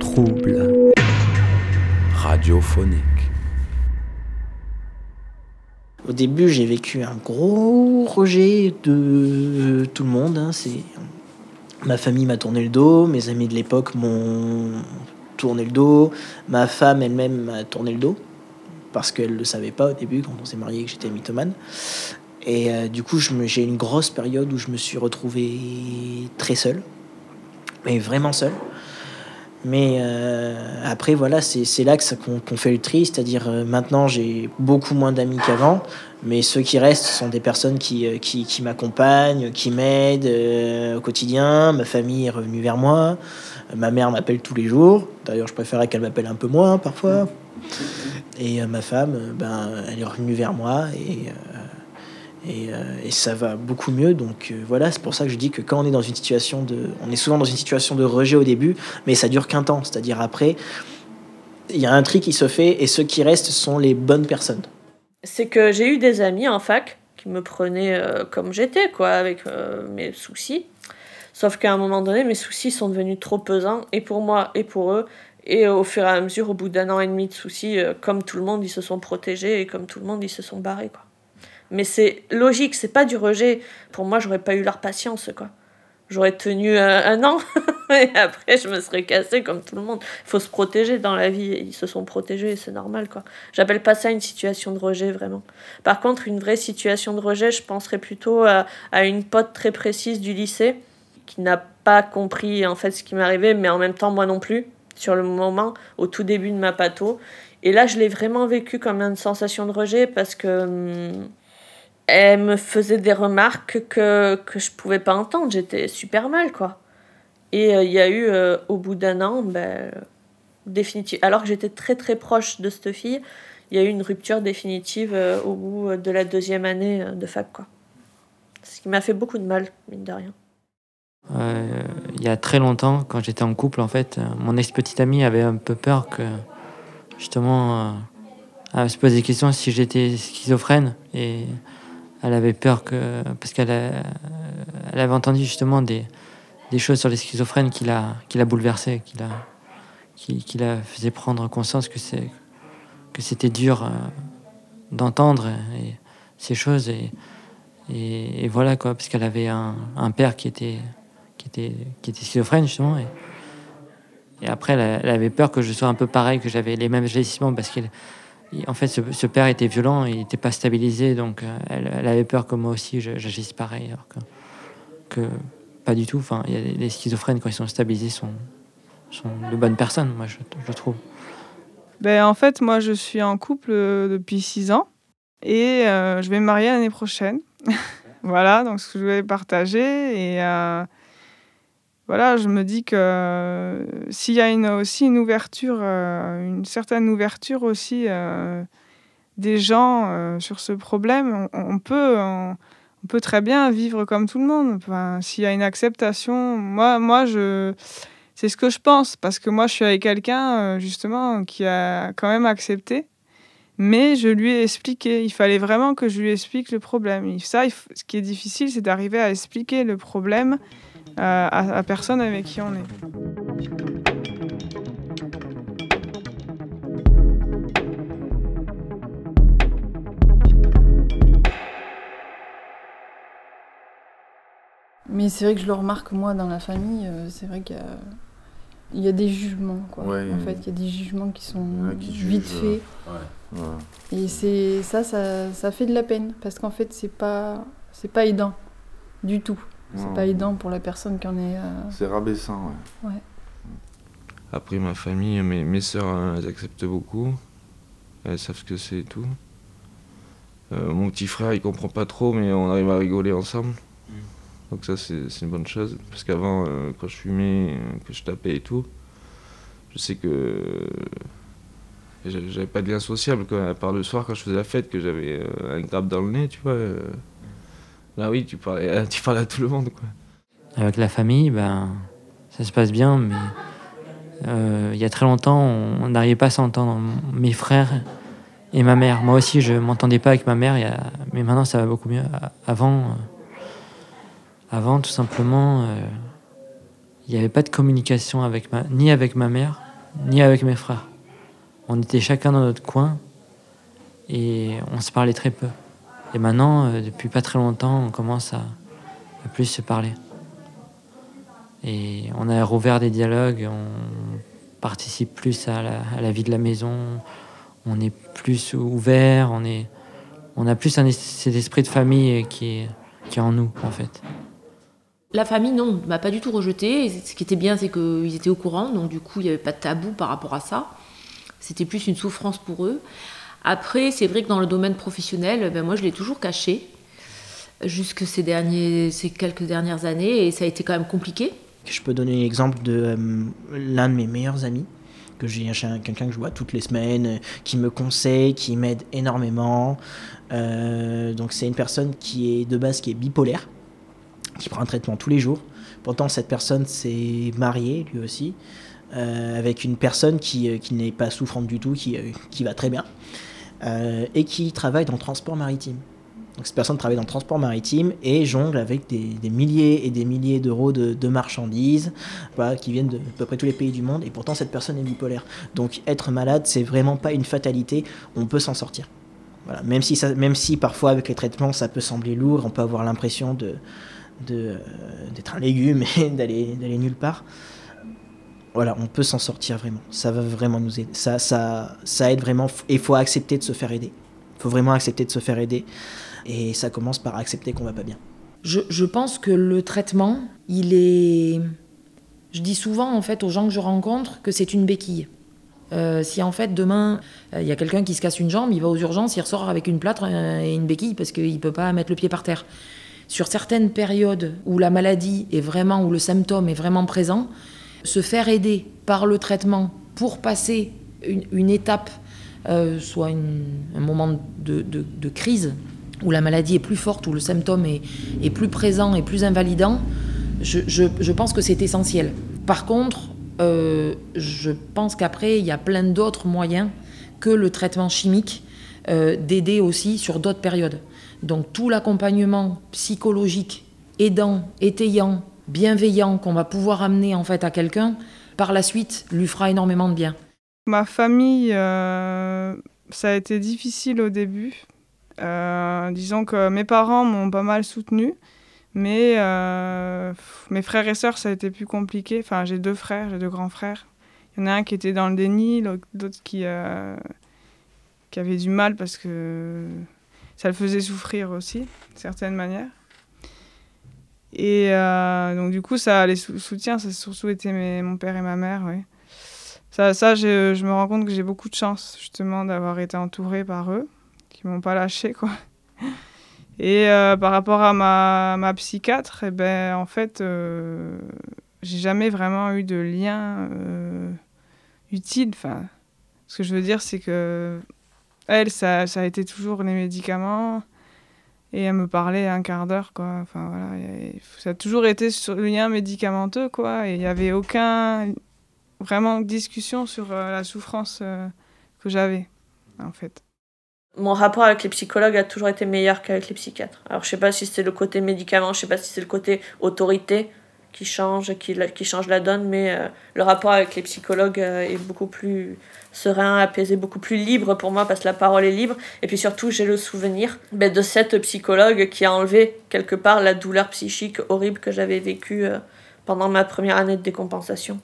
Trouble. Radiophonique. Au début, j'ai vécu un gros rejet de tout le monde. hein. Ma famille m'a tourné le dos, mes amis de l'époque m'ont tourné le dos, ma femme elle-même m'a tourné le dos parce qu'elle ne le savait pas au début quand on s'est marié que j'étais mythomane. Et euh, du coup, j'ai eu une grosse période où je me suis retrouvé très seul, mais vraiment seul. Mais euh, après, voilà, c'est là qu'on qu'on fait le tri, c'est-à-dire euh, maintenant j'ai beaucoup moins d'amis qu'avant, mais ceux qui restent sont des personnes qui, euh, qui, qui m'accompagnent, qui m'aident au quotidien. Ma famille est revenue vers moi, ma mère m'appelle tous les jours. D'ailleurs, je préférais qu'elle m'appelle un peu moins parfois. Et ma femme, ben, elle est revenue vers moi et, et, euh, et ça va beaucoup mieux. Donc euh, voilà, c'est pour ça que je dis que quand on est dans une situation de, on est souvent dans une situation de rejet au début, mais ça dure qu'un temps. C'est-à-dire après, il y a un tri qui se fait et ceux qui restent sont les bonnes personnes. c'est que j'ai eu des amis en fac qui me prenaient euh, comme j'étais, quoi, avec mes soucis. Sauf qu'à un moment donné, mes soucis sont devenus trop pesants, et pour moi, et pour eux. Et au fur et à mesure, au bout d'un an et demi de soucis, comme tout le monde, ils se sont protégés, et comme tout le monde, ils se sont barrés, quoi. Mais c'est logique, c'est pas du rejet. Pour moi, j'aurais pas eu leur patience, quoi. J'aurais tenu un, an, et après, je me serais cassée comme tout le monde. Il faut se protéger dans la vie, ils se sont protégés, c'est normal, quoi. J'appelle pas ça une situation de rejet, vraiment. Par contre, une vraie situation de rejet, je penserais plutôt à, une pote très précise du lycée qui n'a pas compris en fait ce qui m'arrivait, mais en même temps moi non plus, sur le moment, au tout début de ma patho. Et là, je l'ai vraiment vécu comme une sensation de rejet parce que hum, elle me faisait des remarques que, que je pouvais pas entendre. J'étais super mal, quoi. Et euh, il y a eu, euh, au bout d'un an, ben, définitive. Alors que j'étais très très proche de cette fille, il y a eu une rupture définitive euh, au bout de la deuxième année euh, de fac, quoi. Ce qui m'a fait beaucoup de mal, mine de rien. Euh, il y a très longtemps, quand j'étais en couple, en fait, euh, mon ex-petite amie avait un peu peur que, justement, euh, elle se posait des questions si j'étais schizophrène. Et elle avait peur que. Parce qu'elle a- elle avait entendu justement des, des choses sur les schizophrènes qui la, qui la bouleversaient, qui la, qui, qui la faisait prendre conscience que c'est que c'était dur euh, d'entendre et- ces choses. Et, et, voilà, quoi, parce qu'elle avait un, un père qui était qui était, qui était schizophrène, justement. Et, et après, elle, avait peur que je sois un peu pareil, que j'avais les mêmes agissements, parce qu'en fait, ce, père était violent, il n'était pas stabilisé, donc euh, elle, avait peur que moi aussi j'agisse pareil, alors que, pas du tout. Enfin, les- schizophrènes, quand ils sont stabilisés, sont, de bonnes personnes, moi, je, trouve. Ben, en fait, moi, je suis en couple euh, depuis six ans et euh, je vais me marier l'année prochaine. voilà, donc ce que je voulais partager. Et voilà, je me dis que euh, s'il y a aussi une ouverture, euh, une certaine ouverture aussi euh, des gens sur ce problème, on, peut, on, peut très bien vivre comme tout le monde. Enfin, s'il y a une acceptation, moi, moi je c'est ce que je pense, parce que moi, je suis avec quelqu'un, justement, qui a quand même accepté. Mais je lui ai expliqué. Il fallait vraiment que je lui explique le problème. Ça, ce qui est difficile, c'est d'arriver à expliquer le problème euh, à personne avec qui on est. Mais c'est vrai que je le remarque, moi, dans la famille, euh, c'est vrai qu'il y a, il y a des jugements, quoi. Ouais, en fait, il y a des jugements qui sont qui vite faits. Ouais. Ouais. Et c'est ça, ça, ça fait de la peine, parce qu'en fait, c'est pas, c'est pas aidant du tout. C'est pas aidant pour la personne qui en est... euh, C'est rabaissant, ouais. Ouais. Après, ma famille, mes, mes sœurs, hein, elles acceptent beaucoup. Elles savent ce que c'est et tout. Euh, mon petit frère, il comprend pas trop, mais on arrive à rigoler ensemble. Donc ça, c'est c'est une bonne chose. Parce qu'avant, euh, quand je fumais, que je tapais et tout, je sais que euh, j'avais pas de lien sociable, quoi. À part le soir, quand je faisais la fête, que j'avais euh, un grappe dans le nez, tu vois. Euh, là, oui, tu parlais, tu parlais à tout le monde, quoi. Avec la famille, ben, ça se passe bien, mais euh, il y a très longtemps, on n'arrivait pas à s'entendre. Mes frères et ma mère. Moi aussi, je m'entendais pas avec ma mère, mais maintenant, ça va beaucoup mieux. Avant, euh, avant tout simplement, euh, il n'y avait pas de communication avec ma, ni avec ma mère, ni avec mes frères. On était chacun dans notre coin et on se parlait très peu. Et maintenant, euh, depuis pas très longtemps, on commence à, plus se parler. Et on a rouvert des dialogues, on participe plus à la, vie de la maison, on est plus ouvert, on, est, on a plus cet esprit de famille qui est, qui est en nous, en fait. La famille, non, m'a pas du tout rejeté. Ce qui était bien, c'est qu'ils étaient au courant, donc du coup, il n'y avait pas de tabou par rapport à ça. C'était plus une souffrance pour eux. Après, c'est vrai que dans le domaine professionnel, ben moi, je l'ai toujours caché jusque ces, derniers, ces quelques dernières années, et ça a été quand même compliqué. Je peux donner l'exemple de euh, l'un de mes meilleurs amis, que j'ai quelqu'un que je vois toutes les semaines, qui me conseille, qui m'aide énormément. Euh, donc c'est une personne qui est de base qui est bipolaire qui prend un traitement tous les jours. Pourtant, cette personne s'est mariée, lui aussi, euh, avec une personne qui, euh, qui n'est pas souffrante du tout, qui, euh, qui va très bien, et qui travaille dans le transport maritime. Donc cette personne travaille dans le transport maritime et jongle avec des, milliers et des milliers d'euros de, marchandises qui viennent de à peu près tous les pays du monde. Et pourtant, cette personne est bipolaire. Donc être malade, c'est vraiment pas une fatalité. On peut s'en sortir. Voilà. Même, si même si parfois avec les traitements, ça peut sembler lourd, on peut avoir l'impression de euh, d'être un légume et d'aller nulle part. Voilà, on peut s'en sortir vraiment. Ça va vraiment nous aider. Ça, ça, ça aide vraiment. Et il faut accepter de se faire aider. Il faut vraiment accepter de se faire aider. Et ça commence par accepter qu'on va pas bien. Je, je, pense que le traitement, il est. Je dis souvent en fait aux gens que je rencontre que c'est une béquille. Euh, si en fait demain euh, il y a quelqu'un qui se casse une jambe, il va aux urgences, il ressort avec une plâtre et une béquille parce qu'il peut pas mettre le pied par terre sur certaines périodes où la maladie est vraiment, où le symptôme est vraiment présent, se faire aider par le traitement pour passer une, étape, euh, soit un moment de, crise, où la maladie est plus forte, où le symptôme est, plus présent et plus invalidant, je, pense que c'est essentiel. Par contre, euh, je pense qu'après, il y a plein d'autres moyens que le traitement chimique euh, d'aider aussi sur d'autres périodes. Donc tout l'accompagnement psychologique, aidant, étayant, bienveillant qu'on va pouvoir amener en fait à quelqu'un, par la suite, lui fera énormément de bien. Ma famille, euh, ça a été difficile au début. Euh, disons que mes parents m'ont pas mal soutenu, mais euh, mes frères et sœurs, ça a été plus compliqué. Enfin, j'ai deux frères, j'ai deux grands frères. Il y en a un qui était dans le déni, l'autre qui, qui avait du mal parce que ça le faisait souffrir aussi, d'une certaine manière. Et euh, donc, du coup, ça, les soutiens, ça a surtout été mes, mon père et ma mère, oui. Ça, ça je, me rends compte que j'ai beaucoup de chance, justement, d'avoir été entourée par eux, qui m'ont pas lâché, quoi. Et euh, par rapport à ma, ma psychiatre, eh ben, en fait, euh, j'ai jamais vraiment eu de lien utile. Enfin, ce que je veux dire, c'est que elle, ça, ça, a été toujours les médicaments. Et elle me parlait un quart d'heure, quoi. Enfin, voilà. ça a toujours été sur le lien médicamenteux, quoi. Et il n'y avait aucun vraiment discussion sur euh, la souffrance euh, que j'avais, en fait. Mon rapport avec les psychologues a toujours été meilleur qu'avec les psychiatres. Alors, je sais pas si c'est le côté médicament, je sais pas si c'est le côté autorité qui change, qui, qui change la donne, mais euh, le rapport avec les psychologues est beaucoup plus serein, apaisé, beaucoup plus libre pour moi parce que la parole est libre. Et puis surtout, j'ai le souvenir ben, de cette psychologue qui a enlevé quelque part la douleur psychique horrible que j'avais vécue euh, pendant ma première année de décompensation.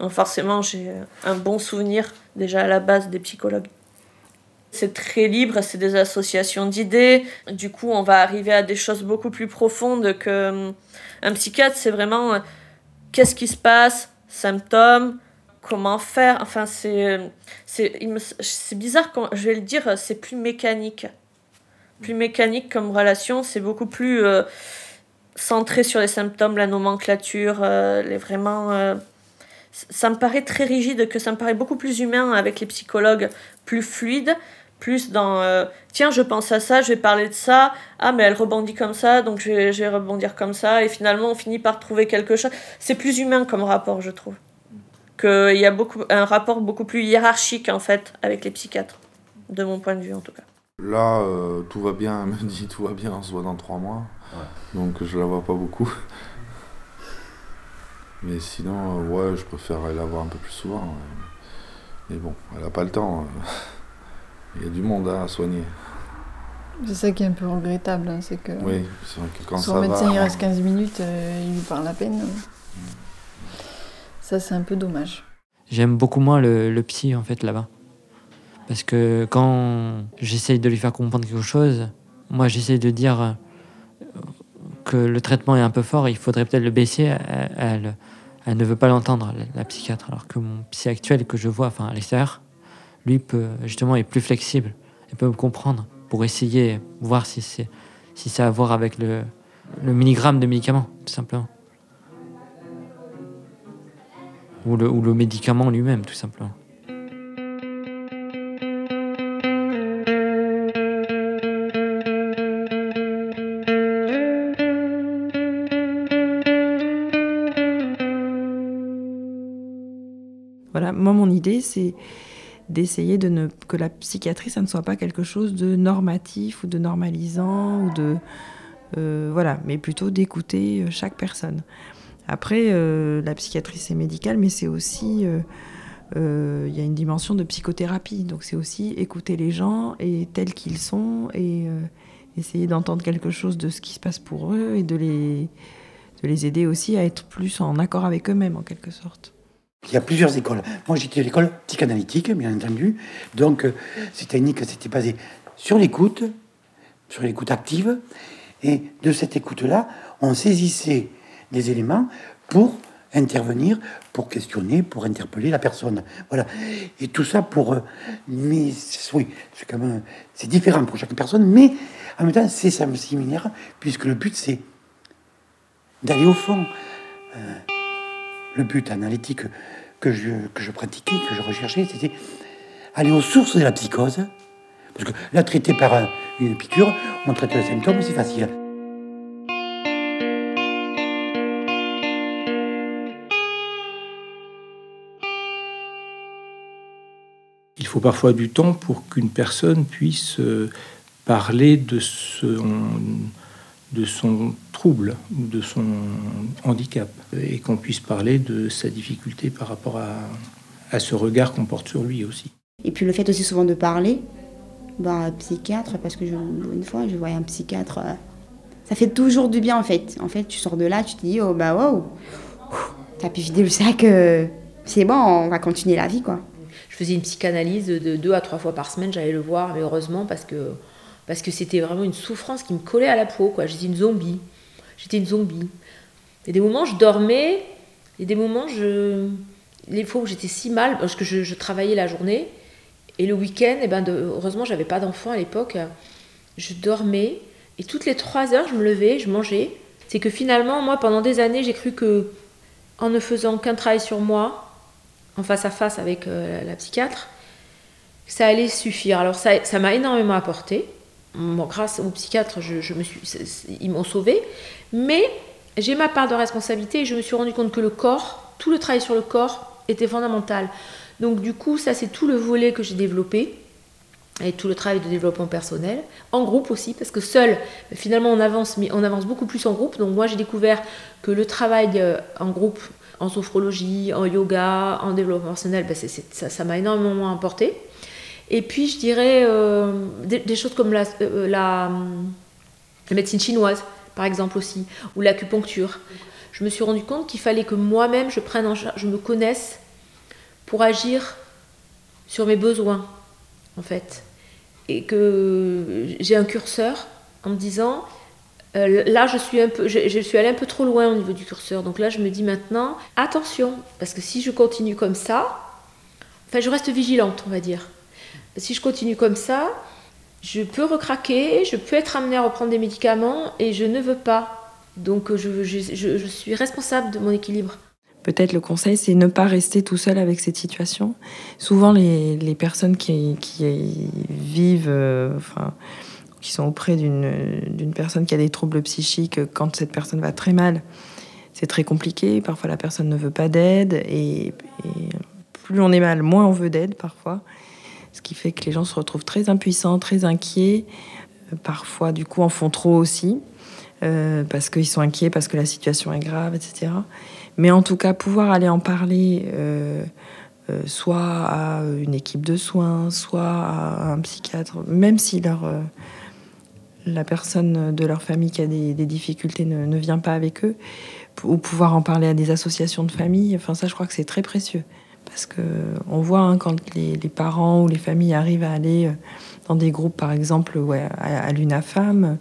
Donc forcément, j'ai euh, un bon souvenir déjà à la base des psychologues. C'est très libre, c'est des associations d'idées. Du coup, on va arriver à des choses beaucoup plus profondes que euh, un psychiatre. C'est vraiment qu'est-ce qui se passe, symptômes, comment faire. Enfin, c'est, c'est, c'est bizarre quand je vais le dire, c'est plus mécanique. Plus mécanique comme relation, c'est beaucoup plus euh, centré sur les symptômes, la nomenclature, euh, vraiment. Euh, ça me paraît très rigide, que ça me paraît beaucoup plus humain avec les psychologues, plus fluide, plus dans tiens, je pense à ça, je vais parler de ça, ah, mais elle rebondit comme ça, donc je vais, je vais rebondir comme ça, et finalement on finit par trouver quelque chose. C'est plus humain comme rapport, je trouve qu'il y a beaucoup, un rapport beaucoup plus hiérarchique en fait avec les psychiatres, de mon point de vue en tout cas. Là, euh, tout va bien, elle me dit tout va bien, on se voit dans trois mois. Donc je la vois pas beaucoup. Mais sinon, euh, ouais, je préférerais la voir un peu plus souvent. Mais bon, elle n'a pas le temps. Il y a du monde hein, à soigner. C'est ça qui est un peu regrettable, hein, c'est que Oui, c'est vrai que quand son ça médecin va. il reste 15 minutes, euh, il lui parle à peine. Ça c'est un peu dommage. J'aime beaucoup moins le, le psy en fait là-bas. Parce que quand j'essaye de lui faire comprendre quelque chose, moi j'essaye de dire euh, que le traitement est un peu fort, il faudrait peut-être le baisser. Elle, elle, elle ne veut pas l'entendre, la, la psychiatre. Alors que mon psy actuel que je vois enfin, à l'extérieur, lui peut, justement est plus flexible et peut comprendre pour essayer, voir si c'est si ça à voir avec le, le milligramme de médicament, tout simplement. Ou le, ou le médicament lui-même, tout simplement. Voilà, moi, mon idée, c'est d'essayer de ne que la psychiatrie, ça ne soit pas quelque chose de normatif ou de normalisant ou de euh, voilà, mais plutôt d'écouter euh, chaque personne. Après, euh, la psychiatrie c'est médical, mais c'est aussi il y a une dimension de psychothérapie, donc c'est aussi écouter les gens et tels qu'ils sont et essayer d'entendre quelque chose de ce qui se passe pour eux et de les de les aider aussi à être plus en accord avec eux-mêmes en quelque sorte. Il y a plusieurs écoles. Moi, j'étais à l'école psychanalytique, bien entendu. Donc, euh, ces techniques, c'était basé sur l'écoute, sur l'écoute active. Et de cette écoute-là, on saisissait des éléments pour intervenir, pour questionner, pour interpeller la personne. Voilà. Et tout ça pour. euh, mais oui, c'est quand même. C'est différent pour chaque personne, mais en même temps, c'est similaire, puisque le but, c'est d'aller au fond. Euh, le but analytique que je, pratiquais, que je recherchais, c'était aller aux sources de la psychose. Parce que la traiter par un- une piqûre, on traite le symptôme, c'est facile. Il faut parfois du temps pour qu'une personne puisse euh, parler de son, de son trouble, de son handicap, et qu'on puisse parler de sa difficulté par rapport à, à ce regard qu'on porte sur lui aussi. Et puis le fait aussi souvent de parler, ben, psychiatre, parce que je- une fois je voyais un psychiatre, euh, ça fait toujours du bien en fait. En fait, tu sors de là, tu te dis, oh bah wow, t'as pu vider le sac, euh, c'est bon, on va continuer la vie quoi. Je faisais une psychanalyse de deux à trois fois par semaine, j'allais le voir, mais heureusement parce que parce que c'était vraiment une souffrance qui me collait à la peau, quoi. J'étais une zombie. J'étais une zombie. Il y a des moments, je dormais, il y a des moments, je... les fois où j'étais si mal, parce que je, travaillais la journée, et le week-end, eh ben de... heureusement, j'avais pas d'enfant à l'époque, je dormais, et toutes les trois heures, je me levais, je mangeais. C'est que finalement, moi, pendant des années, j'ai cru que, en ne faisant qu'un travail sur moi, en face à face avec euh, la psychiatre, ça allait suffire. Alors ça m'a énormément apporté. Grâce au psychiatre, je, je me suis, c'est- c'est- ils m'ont sauvé. Mais j'ai ma part de responsabilité et je me suis rendu compte que le corps, tout le travail sur le corps était fondamental. Donc du coup, ça c'est tout le volet que j'ai développé et tout le travail de développement personnel, en groupe aussi, parce que seul, finalement, on avance, mais on avance beaucoup plus en groupe. Donc moi, j'ai découvert que le travail euh, en groupe, en sophrologie, en yoga, en développement personnel, ben, ça m'a énormément apporté. Et puis, je dirais euh, des, choses comme la, euh, la, médecine chinoise, par exemple aussi, ou l'acupuncture. Je me suis rendu compte qu'il fallait que moi-même, je prenne en charge, je me connaisse pour agir sur mes besoins, en fait. Et que j'ai un curseur en me disant, euh, là, je suis, un peu, je suis allée un peu trop loin au niveau du curseur. Donc là, je me dis maintenant, attention, parce que si je continue comme ça, enfin, je reste vigilante, on va dire. Si je continue comme ça, je peux recraquer, je peux être amenée à reprendre des médicaments et je ne veux pas. Donc je, suis responsable de mon équilibre. Peut-être le conseil, c'est ne pas rester tout seul avec cette situation. Souvent, les, personnes qui, vivent, euh, enfin, qui sont auprès d'une personne qui a des troubles psychiques, quand cette personne va très mal, c'est très compliqué. Parfois, la personne ne veut pas d'aide et plus on est mal, moins on veut d'aide parfois. Ce qui fait que les gens se retrouvent très impuissants, très inquiets. Euh, Parfois, du coup, en font trop aussi. euh, parce qu'ils sont inquiets, parce que la situation est grave, etc. Mais en tout cas, pouvoir aller en parler, euh, soit à une équipe de soins, soit à un psychiatre, même si la personne de leur famille qui a des, difficultés ne, ne, vient pas avec eux, ou pouvoir en parler à des associations de famille, enfin ça je crois que c'est très précieux. Parce qu'on voit hein, quand les, les, parents ou les familles arrivent à aller dans des groupes, par exemple ouais, à, à l'UNAFAM,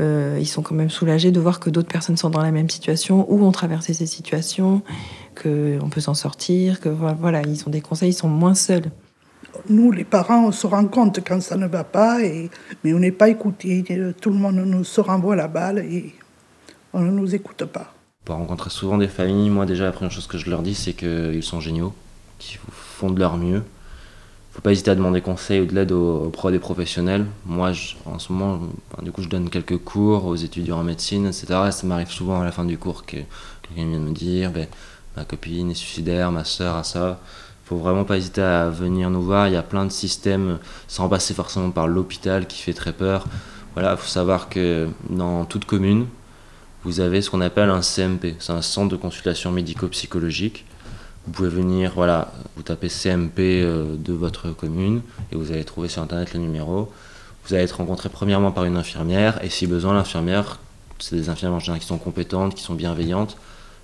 euh, ils sont quand même soulagés de voir que d'autres personnes sont dans la même situation ou ont traversé ces situations, qu'on peut s'en sortir, que voilà, ils ont des conseils, ils sont moins seuls. Nous, les parents, on se rend compte quand ça ne va pas, et, mais on n'est pas écoutés. Tout le monde nous se renvoie la balle et on ne nous écoute pas. Pour rencontrer souvent des familles, moi déjà la première chose que je leur dis, c'est qu'ils sont géniaux, qu'ils font de leur mieux, faut pas hésiter à demander conseil ou de l'aide auprès des professionnels. Moi, en ce moment, du coup, je donne quelques cours aux étudiants en médecine, etc. Et ça m'arrive souvent à la fin du cours que quelqu'un vient me dire ben, ma copine est suicidaire, ma soeur a ça. faut vraiment pas hésiter à venir nous voir. Il y a plein de systèmes, sans passer forcément par l'hôpital qui fait très peur. Voilà, faut savoir que dans toute commune, vous avez ce qu'on appelle un CMP. C'est un centre de consultation médico-psychologique vous pouvez venir, voilà, vous tapez CMP euh, de votre commune et vous allez trouver sur internet le numéro. Vous allez être rencontré premièrement par une infirmière et si besoin, l'infirmière, c'est des infirmières en général qui sont compétentes, qui sont bienveillantes.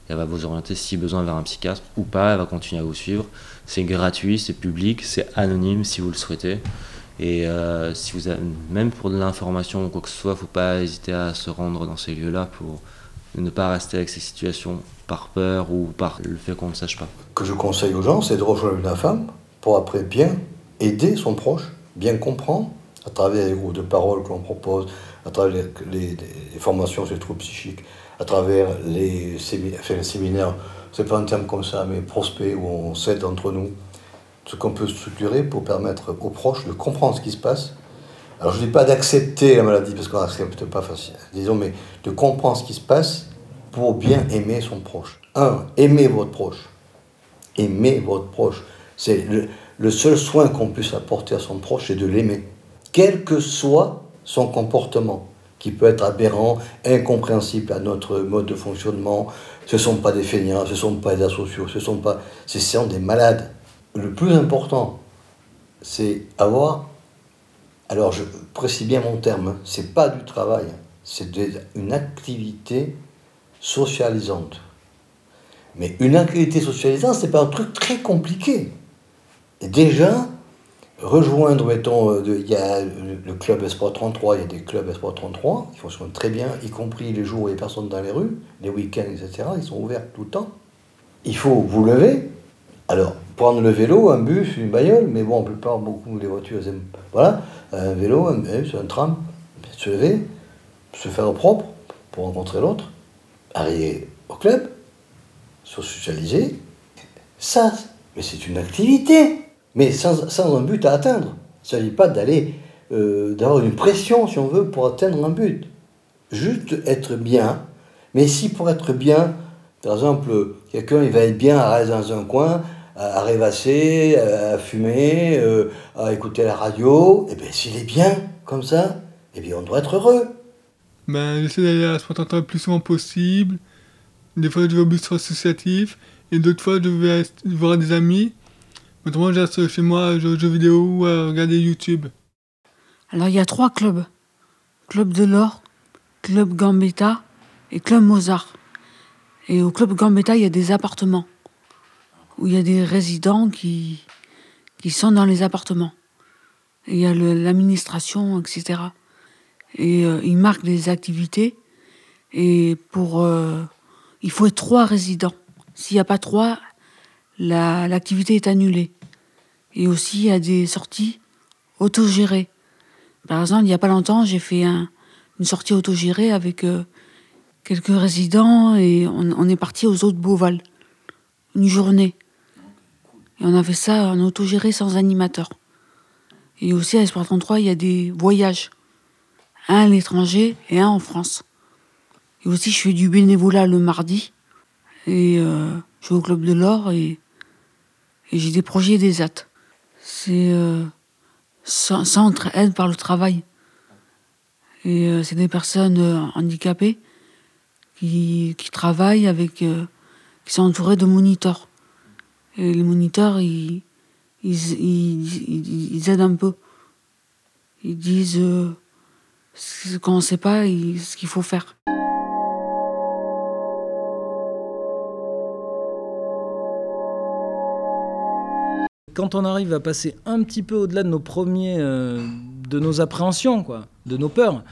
Elle va vous orienter si besoin vers un psychiatre ou pas, elle va continuer à vous suivre. C'est gratuit, c'est public, c'est anonyme si vous le souhaitez. Et euh, si vous avez, même pour de l'information ou quoi que ce soit, il ne faut pas hésiter à se rendre dans ces lieux-là pour ne pas rester avec ces situations par peur ou par le fait qu'on ne sache pas. Que je conseille aux gens, c'est de rejoindre la femme pour après bien aider son proche, bien comprendre, à travers les groupes de parole que l'on propose, à travers les, formations sur les troubles psychiques, à travers les, enfin, les séminaires, c'est pas un terme comme ça, mais prospect, où on s'aide entre nous, ce qu'on peut structurer pour permettre aux proches de comprendre ce qui se passe. Alors je ne dis pas d'accepter la maladie, parce qu'on n'accepte pas facile, disons, mais de comprendre ce qui se passe pour bien aimer son proche. Un, aimez votre proche. Aimez votre proche. C'est le, seul soin qu'on puisse apporter à son proche, c'est de l'aimer. Quel que soit son comportement, qui peut être aberrant, incompréhensible à notre mode de fonctionnement. Ce ne sont pas des feignants, ce ne sont pas des asociaux, ce sont pas, ce sont des malades. Le plus important, c'est avoir, alors je précise bien mon terme, hein, c'est pas du travail, c'est une activité socialisante. Mais une activité socialisante, c'est pas un truc très compliqué. Déjà, rejoindre, mettons, il y a le club Esport 33, il y a des clubs Esport 33 qui fonctionnent très bien, y compris les jours où il n'y a personne dans les rues, les week-ends, etc. Ils sont ouverts tout le temps. Il faut vous lever. Alors, prendre le vélo, un bus, une bagnole, mais bon, la plupart, beaucoup des voitures, voilà, un vélo, un bus, un tram, se lever, se faire propre pour rencontrer l'autre, arriver au club, se socialiser. Ça, mais c'est une activité, mais sans, un but à atteindre. Il ne s'agit pas d'aller, euh, d'avoir une pression, si on veut, pour atteindre un but. Juste être bien. Mais si pour être bien, par exemple, quelqu'un il va être bien à rester dans un coin, à rêvasser, à fumer, euh, à écouter la radio, et bien s'il est bien comme ça, eh bien on doit être heureux. Ben, j'essaie d'aller à ce le plus souvent possible. Des fois, je vais au bus associatif. Et d'autres fois, je vais voir des amis. Autrement, je reste chez moi, je joue aux jeux vidéo ou à regarder YouTube. Alors, il y a trois clubs. Club de l'Or, Club Gambetta et Club Mozart. Et au Club Gambetta, il y a des appartements. Où il y a des résidents qui, qui sont dans les appartements. Il y a l'administration, etc. Et euh, ils marquent des activités. Et pour... Euh, il faut être trois résidents. S'il n'y a pas trois, l'activité la, est annulée. Et aussi, il y a des sorties autogérées. Par exemple, il n'y a pas longtemps, j'ai fait un, une sortie autogérée avec euh, quelques résidents et on, on est parti aux eaux de Beauval. Une journée. Et on a fait ça en autogéré sans animateur. Et aussi à Espoir 33, il y a des voyages. Un à l'étranger et un en France. Et aussi, je fais du bénévolat le mardi. Et euh, je vais au Club de l'Or et, j'ai des projets des AT. C'est euh, aide par le travail. Et euh, c'est des personnes euh, handicapées qui, qui, travaillent avec qui sont entourés de moniteurs. Et les moniteurs, ils, ils, ils, ils aident un peu. Ils disent ce qu'on ne sait pas, ce qu'il faut faire. Quand on arrive à passer un petit peu au-delà de nos premiers, euh, de nos appréhensions, quoi, de nos peurs,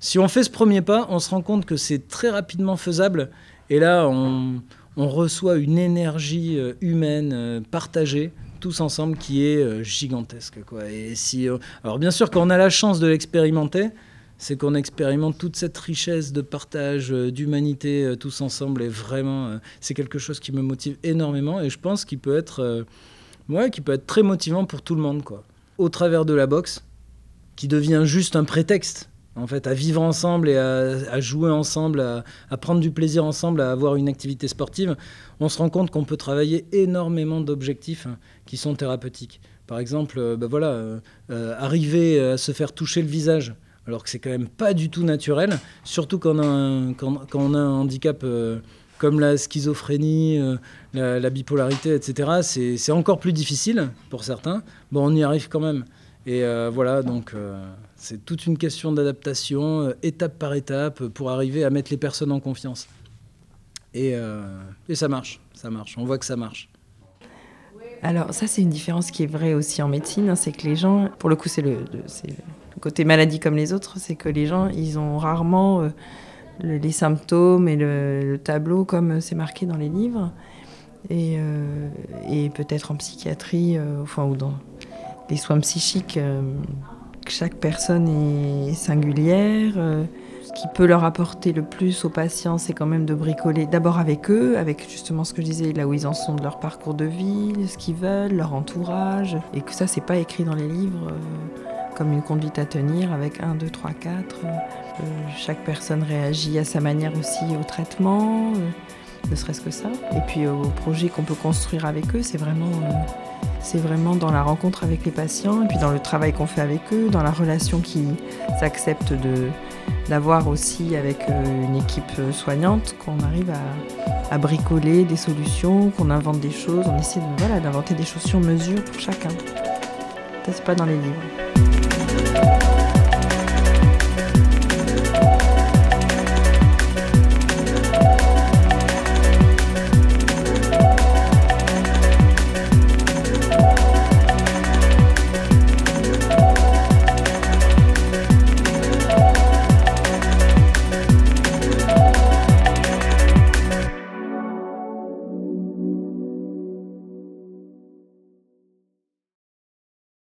si on fait ce premier pas, on se rend compte que c'est très rapidement faisable. Et là, on, on reçoit une énergie euh, humaine euh, partagée tous ensemble qui est gigantesque. Quoi. Et si, alors bien sûr, quand on a la chance de l'expérimenter, c'est qu'on expérimente toute cette richesse de partage, d'humanité, tous ensemble. Et vraiment, c'est quelque chose qui me motive énormément. Et je pense qu'il peut être ouais, qui peut être très motivant pour tout le monde, quoi. Au travers de la boxe, qui devient juste un prétexte, en fait, à vivre ensemble et à, jouer ensemble, à, prendre du plaisir ensemble, à avoir une activité sportive, on se rend compte qu'on peut travailler énormément d'objectifs hein, qui sont thérapeutiques. Par exemple, euh, bah voilà, euh, euh, arriver à se faire toucher le visage, alors que c'est quand même pas du tout naturel, surtout quand on a un, handicap comme la schizophrénie, euh, la, bipolarité, etc., c'est encore plus difficile pour certains. Bon, on y arrive quand même. Et euh, voilà, donc euh, c'est toute une question d'adaptation, étape par étape, pour arriver à mettre les personnes en confiance. Et, ça marche, ça marche, on voit que ça marche. Alors ça, c'est une différence qui est vraie aussi en médecine, hein, c'est que les gens, pour le coup, c'est le, côté maladie comme les autres, c'est que les gens, ils ont rarement les symptômes et le, tableau comme c'est marqué dans les livres. Et, euh, et peut-être en psychiatrie, euh, enfin, ou dans les soins psychiques, euh, chaque personne est singulière. ce qui peut leur apporter le plus aux patients, c'est quand même de bricoler d'abord avec eux, avec justement ce que je disais, là où ils en sont de leur parcours de vie, ce qu'ils veulent, leur entourage, et que ça, c'est pas écrit dans les livres comme une conduite à tenir avec 1, 2, 3, 4. chaque personne réagit à sa manière aussi au traitement, euh, ne serait-ce que ça. Et puis au projet qu'on peut construire avec eux, c'est vraiment, euh, vraiment dans la rencontre avec les patients et puis dans le travail qu'on fait avec eux, dans la relation qu'ils acceptent de, d'avoir aussi avec euh, une équipe soignante, qu'on arrive à, à, bricoler des solutions, qu'on invente des choses, on essaie de, voilà, d'inventer des choses sur mesure pour chacun. Ça, c'est pas dans les livres.